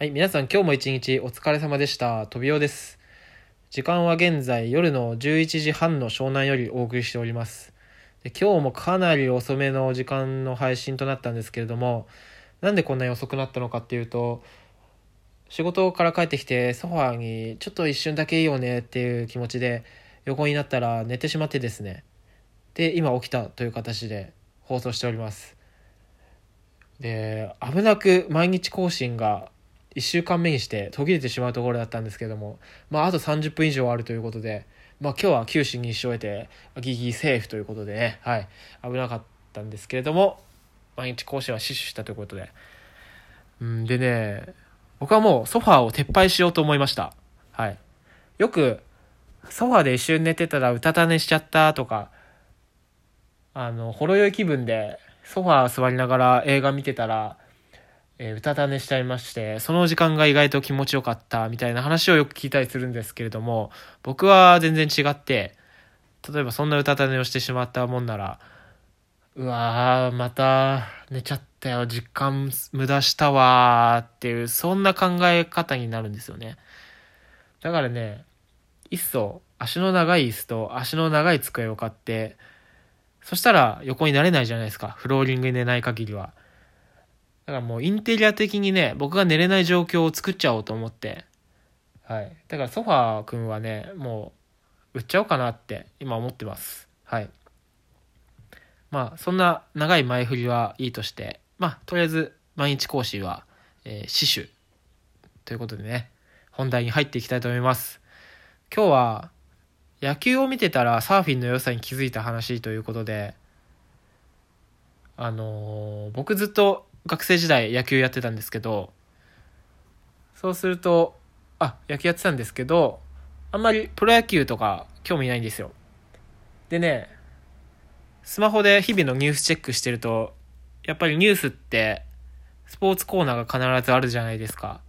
はい、皆さん今日も一日お疲れ様でした。飛びおです。時間は現在夜の11時半の湘南よりお送りしております。で今日もかなり遅めの時間の配信となったんですけれども、なんでこんなに遅くなったのかっていうと、仕事から帰ってきてソファーにちょっと一瞬だけいいよねっていう気持ちで横になったら寝てしまってですね。で、今起きたという形で放送しております。で、危なく毎日更新が1週間目にして途切れてしまうところだったんですけども、まあ、あと30分以上あるということで、まあ、今日は九死に一生を得てギギセーフということでね、はい、危なかったんですけれども毎日更新は死守したということで。うんでね僕はもうソファーを撤廃しようと思いました。はい。よくソファーで一瞬寝てたらうたた寝しちゃったとかあのほろ酔い気分でソファー座りながら映画見てたらえー、うたた寝しちゃいまして、その時間が意外と気持ちよかったみたいな話をよく聞いたりするんですけれども、僕は全然違って、例えばそんなうたた寝をしてしまったもんなら、うわー、また寝ちゃったよ、時間無駄したわーっていう、そんな考え方になるんですよね。だからね、いっそ足の長い椅子と足の長い机を買って、そしたら横になれないじゃないですか、フローリングに寝ない限りは。だからもうインテリア的にね、僕が寝れない状況を作っちゃおうと思って。はい。だからソファーくんはね、もう売っちゃおうかなって今思ってます。はい。まあ、そんな長い前振りはいいとして、まあ、とりあえず毎日講師は、えー、死守ということでね、本題に入っていきたいと思います。今日は野球を見てたらサーフィンの良さに気づいた話ということで、あのー僕ずっと学生時代野球やってたんですけど、そうすると、あ、野球やってたんですけど、あんまりプロ野球とか興味ないんですよ。でね、スマホで日々のニュースチェックしてると、やっぱりニュースって、スポーツコーナーが必ずあるじゃないですか。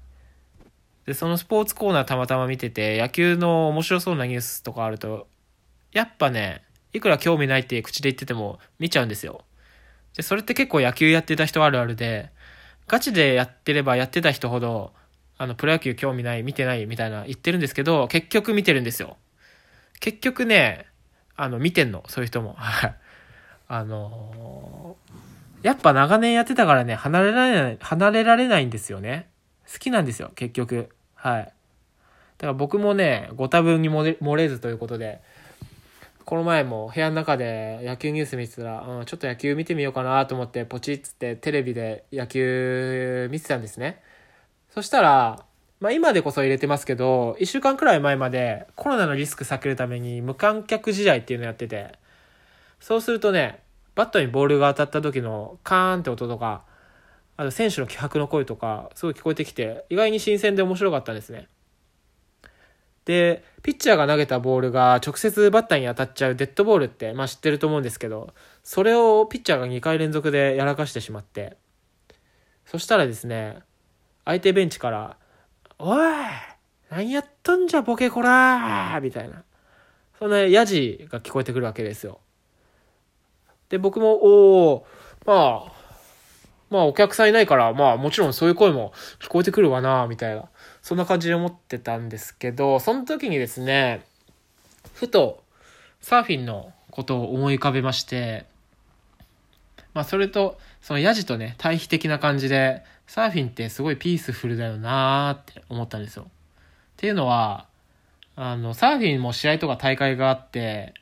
で、そのスポーツコーナーたまたま見てて、野球の面白そうなニュースとかあると、やっぱね、いくら興味ないって口で言ってても見ちゃうんですよ。で、それって結構野球やってた人あるあるで、ガチでやってればやってた人ほど、あの、プロ野球興味ない、見てないみたいな言ってるんですけど、結局見てるんですよ。結局ね、あの、見てんの、そういう人も。はい。あのーやっぱ長年やってたからね、離れられない、離れられないんですよね。好きなんですよ、結局。はい。だから僕もね、ご多分に漏れ漏れずということで、この前も部屋の中で野球ニュース見てたら、うん、ちょっと野球見てみようかなと思って、ポチッつってテレビで野球見てたんですね。そしたら、まあ今でこそ入れてますけど、一週間くらい前までコロナのリスク避けるために無観客試合っていうのやってて、そうするとね、バットにボールが当たった時のカーンって音とか、あと選手の気迫の声とか、すごい聞こえてきて、意外に新鮮で面白かったですね。で、ピッチャーが投げたボールが直接バッターに当たっちゃうデッドボールって、まあ知ってると思うんですけど、それをピッチャーが2回連続でやらかしてしまって、そしたらですね、相手ベンチから、おい何やっとんじゃボケこらーみたいな。そんなヤジが聞こえてくるわけですよ。で、僕も、おおまあ、まあお客さんいないから、まあもちろんそういう声も聞こえてくるわな、みたいな。そんな感じで思ってたんですけど、その時にですね、ふとサーフィンのことを思い浮かべまして、まあそれと、そのヤジとね、対比的な感じで、サーフィンってすごいピースフルだよなーって思ったんですよ。っていうのは、あの、サーフィンも試合とか大会があって、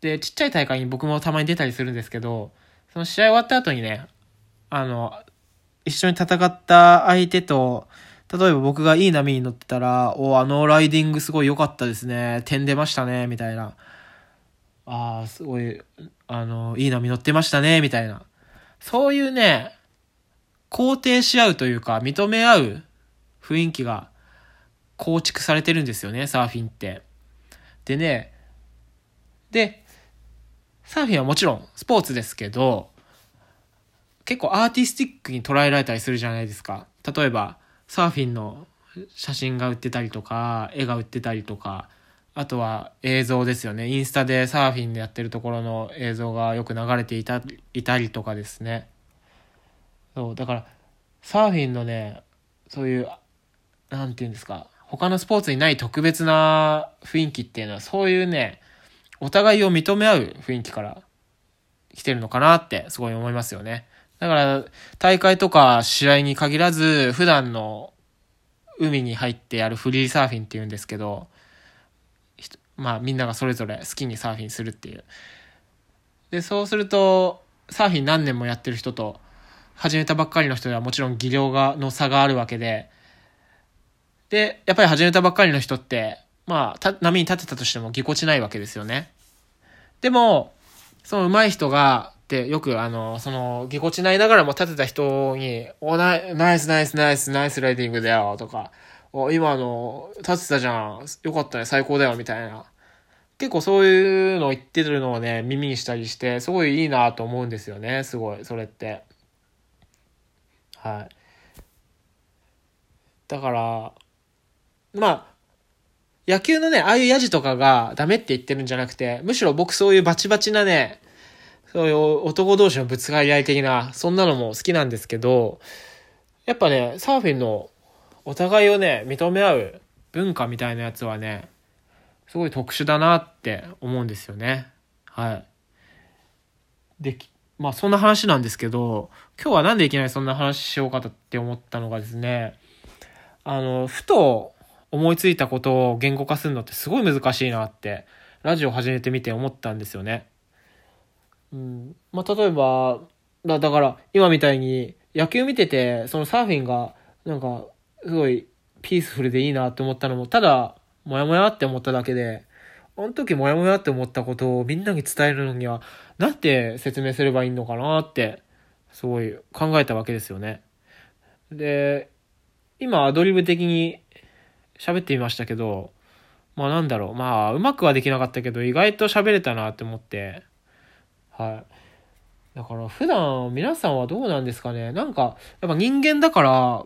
で、ちっちゃい大会に僕もたまに出たりするんですけど、その試合終わった後にね、あの、一緒に戦った相手と、例えば僕がいい波に乗ってたら、お、あのライディングすごい良かったですね。点出ましたね、みたいな。ああ、すごい、あの、いい波乗ってましたね、みたいな。そういうね、肯定し合うというか、認め合う雰囲気が構築されてるんですよね、サーフィンって。でね、で、サーフィンはもちろんスポーツですけど、結構アーティスティックに捉えられたりするじゃないですか。例えば、サーフィンの写真が売ってたりとか、絵が売ってたりとか、あとは映像ですよね。インスタでサーフィンでやってるところの映像がよく流れていたいたりとかですね。そう、だから、サーフィンのね、そういう、なんていうんですか、他のスポーツにない特別な雰囲気っていうのは、そういうね、お互いを認め合う雰囲気から来てるのかなってすごい思いますよね。だから、大会とか試合に限らず、普段の海に入ってやるフリーサーフィンっていうんですけど、まあみんながそれぞれ好きにサーフィンするっていう。で、そうすると、サーフィン何年もやってる人と、始めたばっかりの人ではもちろん技量が、の差があるわけで、で、やっぱり始めたばっかりの人って、まあ、波に立てたとしてもぎこちないわけですよね。でも、その上手い人が、ってよくあの、その、ぎこちないながらも立てた人に、お、ナイナイスナイスナイスナイスライディングだよ、とか、お、今あの、立てたじゃん、よかったね、最高だよ、みたいな。結構そういうのを言ってるのをね、耳にしたりして、すごいいいなと思うんですよね、すごい、それって。はい。だから、まあ、野球のね、ああいうヤジとかがダメって言ってるんじゃなくて、むしろ僕そういうバチバチなね、そういう男同士のぶつかり合い的な、そんなのも好きなんですけど、やっぱね、サーフィンのお互いをね、認め合う文化みたいなやつはね、すごい特殊だなって思うんですよね。はい。で、まあそんな話なんですけど、今日はなんでいきなりそんな話しようかって思ったのがですね、あの、ふと思いついたことを言語化するのってすごい難しいなって、ラジオ始めてみて思ったんですよね。うん。まあ、例えば、だだから、今みたいに野球見てて、そのサーフィンが、なんか、すごいピースフルでいいなって思ったのも、ただ、もやもやって思っただけで、あの時もやもやって思ったことをみんなに伝えるのには、なんて説明すればいいのかなって、すごい考えたわけですよね。で、今アドリブ的に喋ってみましたけど、まあなんだろう、まあうまくはできなかったけど、意外と喋れたなって思って、はい。だから普段皆さんはどうなんですかね？なんか、やっぱ人間だから、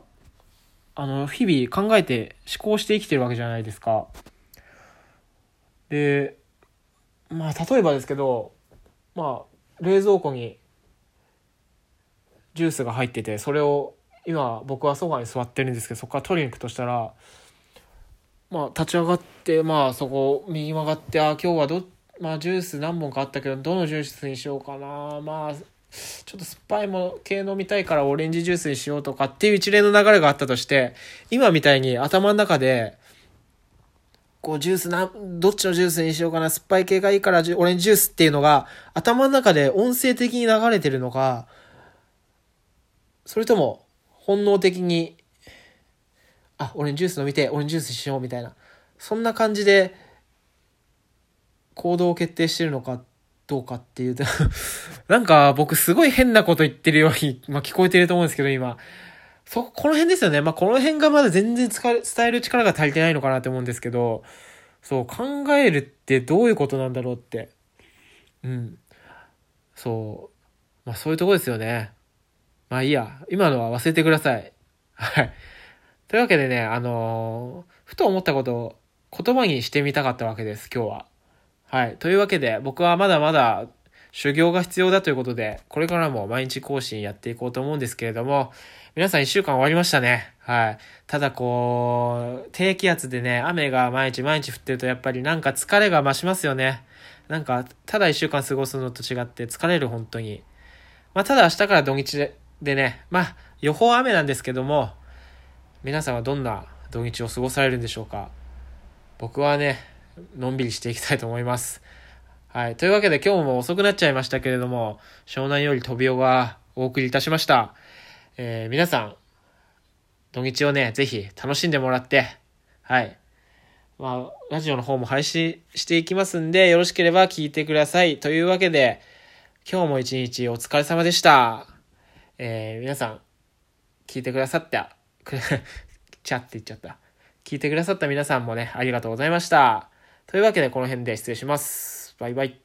あの、日々考えて思考して生きてるわけじゃないですか。で、まあ例えばですけど、まあ冷蔵庫にジュースが入ってて、それを今僕はソファに座ってるんですけど、そこから取りに行くとしたら、まあ立ち上がって、まあそこ右曲がって、あ、今日はどっまあジュース何本かあったけど、どのジュースにしようかな。まあ、ちょっと酸っぱいもの系飲みたいからオレンジジュースにしようとかっていう一連の流れがあったとして、今みたいに頭の中で、こうジュースな、どっちのジュースにしようかな、酸っぱい系がいいからオレンジジュースっていうのが頭の中で音声的に流れてるのか、それとも本能的に、あ、オレンジジュース飲みて、オレンジジュースしようみたいな。そんな感じで行動を決定してるのかどうかっていうと なんか僕すごい変なこと言ってるように、まあ、聞こえてると思うんですけど今。そ、この辺ですよね。まあ、この辺がまだ全然伝える力が足りてないのかなって思うんですけど、そう、考えるってどういうことなんだろうって。うん。そう。まあ、そういうとこですよね。まあいいや。今のは忘れてください。はい。というわけでね、あのー、ふと思ったことを言葉にしてみたかったわけです、今日は。はい。というわけで、僕はまだまだ修行が必要だということで、これからも毎日更新やっていこうと思うんですけれども、皆さん一週間終わりましたね。はい。ただこう、低気圧でね、雨が毎日毎日降ってるとやっぱりなんか疲れが増しますよね。なんか、ただ一週間過ごすのと違って疲れる、本当に。まあ、ただ明日から土日ででね、まあ、予報雨なんですけども、皆さんはどんな土日を過ごされるんでしょうか。僕はね、のんびりしていきたいと思います。はい。というわけで今日も遅くなっちゃいましたけれども、湘南より飛びおがお送りいたしました。えー、皆さん、土日をね、ぜひ楽しんでもらって、はい。まあ、ラジオの方も配信していきますんで、よろしければ聞いてください。というわけで、今日も一日お疲れ様でした。えー、皆さん、聞いてくださった、く ちゃって言っちゃった。聞いてくださった皆さんもね、ありがとうございました。というわけでこの辺で失礼します。バイバイ。